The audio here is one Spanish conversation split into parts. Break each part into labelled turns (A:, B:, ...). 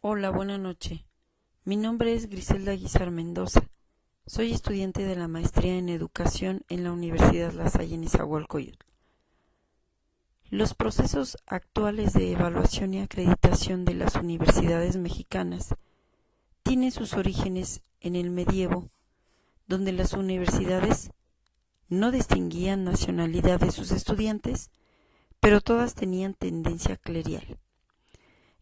A: Hola, buena noche. Mi nombre es Griselda Guizar Mendoza. Soy estudiante de la maestría en educación en la Universidad La Salle Nezahualcóyotl. Los procesos actuales de evaluación y acreditación de las universidades mexicanas tienen sus orígenes en el medievo, donde las universidades no distinguían nacionalidad de sus estudiantes, pero todas tenían tendencia clerial.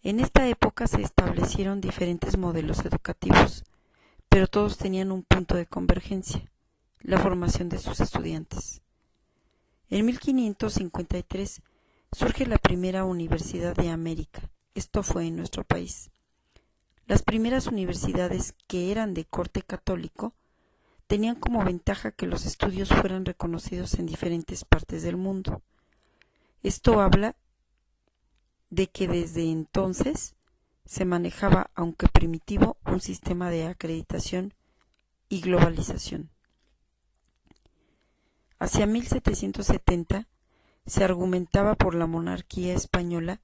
A: En esta época se establecieron diferentes modelos educativos, pero todos tenían un punto de convergencia, la formación de sus estudiantes. En 1553 surge la primera Universidad de América. Esto fue en nuestro país. Las primeras universidades que eran de corte católico tenían como ventaja que los estudios fueran reconocidos en diferentes partes del mundo. Esto habla de que desde entonces se manejaba, aunque primitivo, un sistema de acreditación y globalización. Hacia 1770 se argumentaba por la monarquía española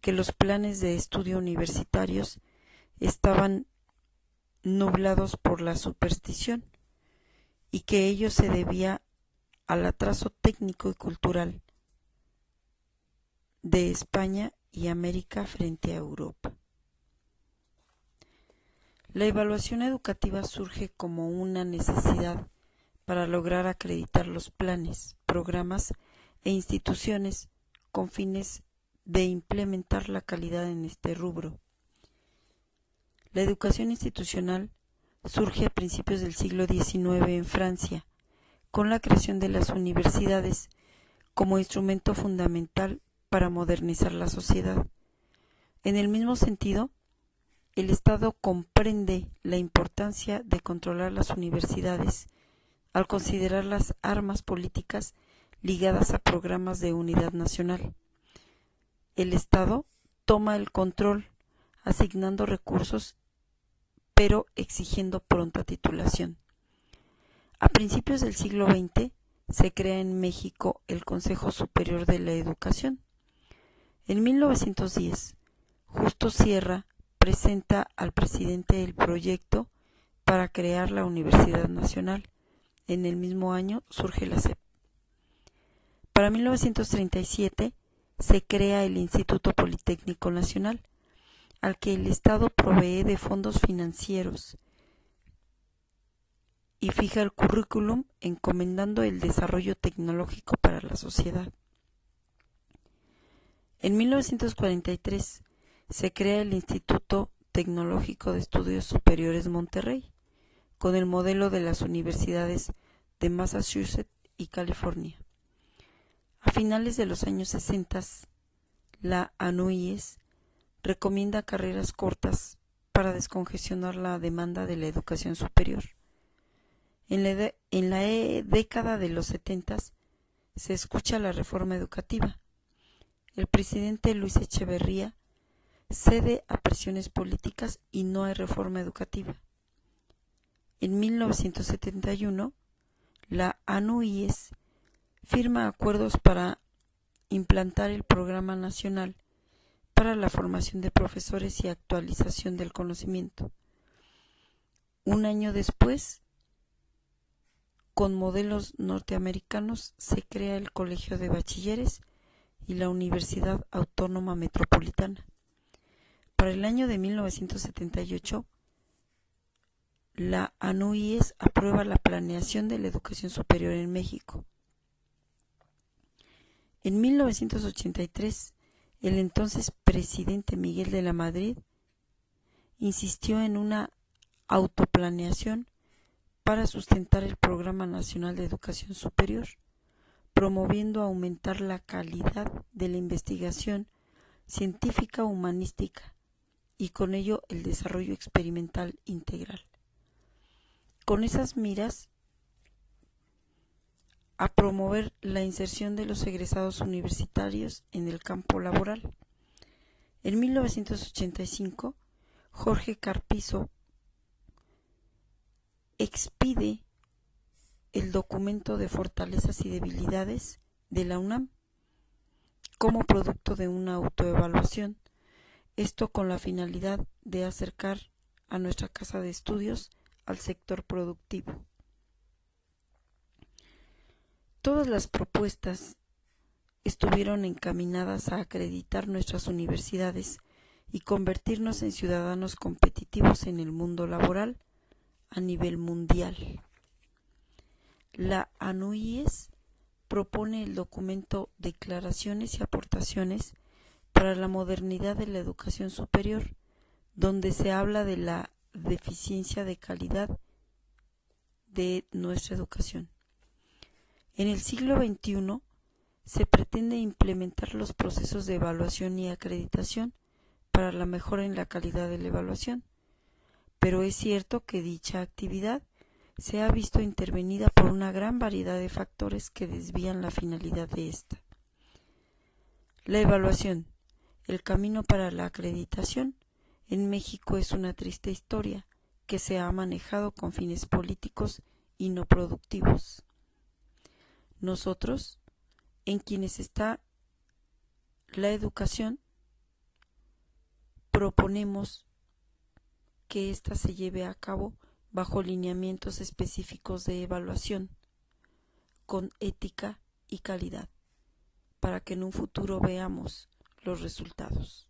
A: que los planes de estudio universitarios estaban nublados por la superstición y que ello se debía al atraso técnico y cultural de España y América frente a Europa. La evaluación educativa surge como una necesidad para lograr acreditar los planes, programas e instituciones con fines de implementar la calidad en este rubro. La educación institucional surge a principios del siglo XIX en Francia, con la creación de las universidades como instrumento fundamental para modernizar la sociedad. En el mismo sentido, el Estado comprende la importancia de controlar las universidades al considerar las armas políticas ligadas a programas de unidad nacional. El Estado toma el control, asignando recursos, pero exigiendo pronta titulación. A principios del siglo XX se crea en México el Consejo Superior de la Educación, en 1910, Justo Sierra presenta al presidente el proyecto para crear la Universidad Nacional. En el mismo año surge la CEP. Para 1937 se crea el Instituto Politécnico Nacional, al que el Estado provee de fondos financieros y fija el currículum encomendando el desarrollo tecnológico para la sociedad. En 1943 se crea el Instituto Tecnológico de Estudios Superiores Monterrey, con el modelo de las universidades de Massachusetts y California. A finales de los años 60, la ANUIES recomienda carreras cortas para descongestionar la demanda de la educación superior. En la, la década de los 70 se escucha la reforma educativa, el presidente Luis Echeverría cede a presiones políticas y no hay reforma educativa. En 1971, la ANUIES firma acuerdos para implantar el Programa Nacional para la Formación de Profesores y Actualización del Conocimiento. Un año después, con modelos norteamericanos, se crea el Colegio de Bachilleres y la Universidad Autónoma Metropolitana. Para el año de 1978, la ANUIES aprueba la planeación de la educación superior en México. En 1983, el entonces presidente Miguel de la Madrid insistió en una autoplaneación para sustentar el Programa Nacional de Educación Superior promoviendo aumentar la calidad de la investigación científica humanística y con ello el desarrollo experimental integral. Con esas miras a promover la inserción de los egresados universitarios en el campo laboral. En 1985, Jorge Carpizo expide el documento de fortalezas y debilidades de la UNAM como producto de una autoevaluación, esto con la finalidad de acercar a nuestra casa de estudios al sector productivo. Todas las propuestas estuvieron encaminadas a acreditar nuestras universidades y convertirnos en ciudadanos competitivos en el mundo laboral a nivel mundial. La ANUIES propone el documento Declaraciones y aportaciones para la modernidad de la educación superior, donde se habla de la deficiencia de calidad de nuestra educación. En el siglo XXI se pretende implementar los procesos de evaluación y acreditación para la mejora en la calidad de la evaluación, pero es cierto que dicha actividad se ha visto intervenida por una gran variedad de factores que desvían la finalidad de esta. La evaluación, el camino para la acreditación, en México es una triste historia que se ha manejado con fines políticos y no productivos. Nosotros, en quienes está la educación, proponemos que ésta se lleve a cabo bajo lineamientos específicos de evaluación, con ética y calidad, para que en un futuro veamos los resultados.